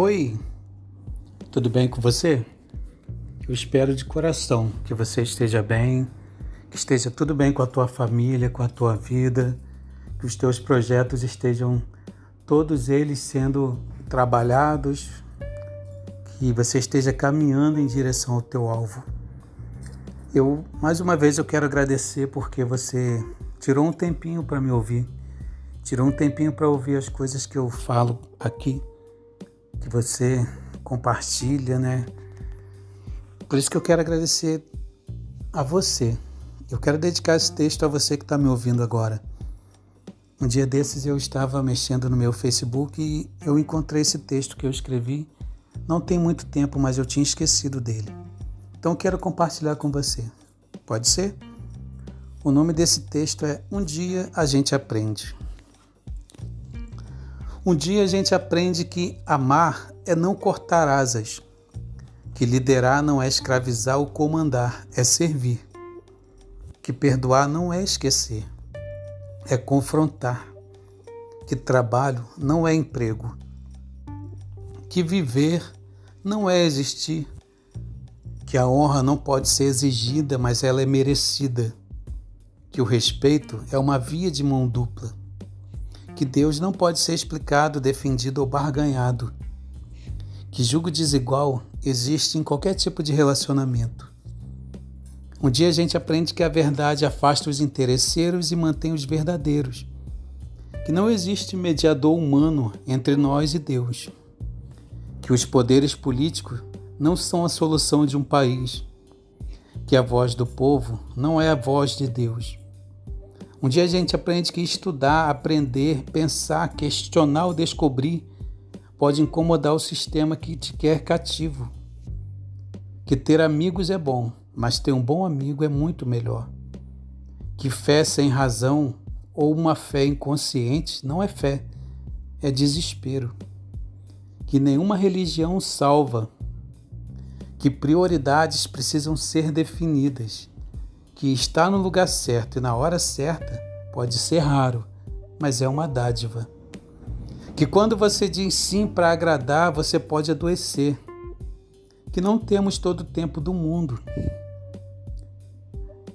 Oi, tudo bem com você? Eu espero de coração que você esteja bem, que esteja tudo bem com a tua família, com a tua vida, que os teus projetos estejam todos eles sendo trabalhados, que você esteja caminhando em direção ao teu alvo. Eu mais uma vez eu quero agradecer porque você tirou um tempinho para me ouvir, tirou um tempinho para ouvir as coisas que eu falo aqui que você compartilha, né? Por isso que eu quero agradecer a você. Eu quero dedicar esse texto a você que está me ouvindo agora. Um dia desses eu estava mexendo no meu Facebook e eu encontrei esse texto que eu escrevi. Não tem muito tempo, mas eu tinha esquecido dele. Então quero compartilhar com você. Pode ser? O nome desse texto é Um Dia a Gente Aprende. Um dia a gente aprende que amar é não cortar asas, que liderar não é escravizar ou comandar, é servir, que perdoar não é esquecer, é confrontar, que trabalho não é emprego, que viver não é existir, que a honra não pode ser exigida, mas ela é merecida, que o respeito é uma via de mão dupla que Deus não pode ser explicado, defendido ou barganhado, que julgo desigual existe em qualquer tipo de relacionamento. Um dia a gente aprende que a verdade afasta os interesseiros e mantém os verdadeiros, que não existe mediador humano entre nós e Deus, que os poderes políticos não são a solução de um país, que a voz do povo não é a voz de Deus um dia a gente aprende que estudar, aprender, pensar, questionar ou descobrir pode incomodar o sistema que te quer cativo. Que ter amigos é bom, mas ter um bom amigo é muito melhor. Que fé sem razão ou uma fé inconsciente não é fé, é desespero. Que nenhuma religião salva. Que prioridades precisam ser definidas que está no lugar certo e na hora certa pode ser raro, mas é uma dádiva. Que quando você diz sim para agradar, você pode adoecer. Que não temos todo o tempo do mundo.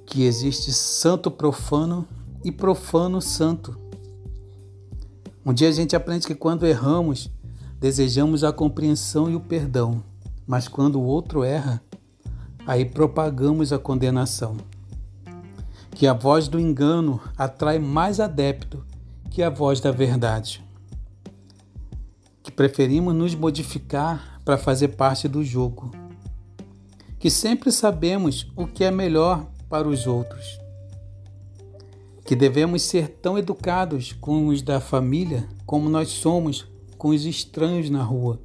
Que existe santo profano e profano santo. Um dia a gente aprende que quando erramos, desejamos a compreensão e o perdão, mas quando o outro erra, aí propagamos a condenação que a voz do engano atrai mais adepto que a voz da verdade. Que preferimos nos modificar para fazer parte do jogo. Que sempre sabemos o que é melhor para os outros. Que devemos ser tão educados com os da família como nós somos com os estranhos na rua.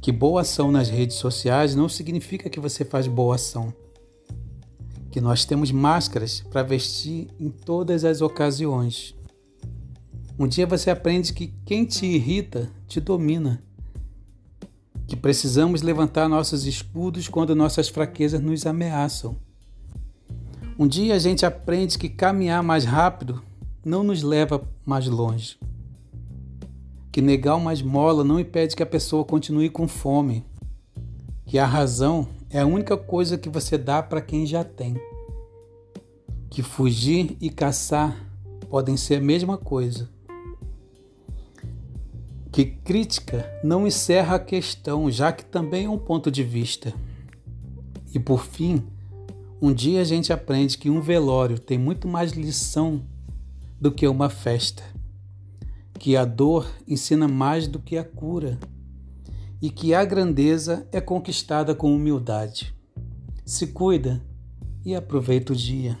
Que boa ação nas redes sociais não significa que você faz boa ação que nós temos máscaras para vestir em todas as ocasiões. Um dia você aprende que quem te irrita te domina. Que precisamos levantar nossos escudos quando nossas fraquezas nos ameaçam. Um dia a gente aprende que caminhar mais rápido não nos leva mais longe. Que negar uma esmola não impede que a pessoa continue com fome. Que a razão é a única coisa que você dá para quem já tem. Que fugir e caçar podem ser a mesma coisa. Que crítica não encerra a questão, já que também é um ponto de vista. E por fim, um dia a gente aprende que um velório tem muito mais lição do que uma festa, que a dor ensina mais do que a cura e que a grandeza é conquistada com humildade. Se cuida e aproveita o dia.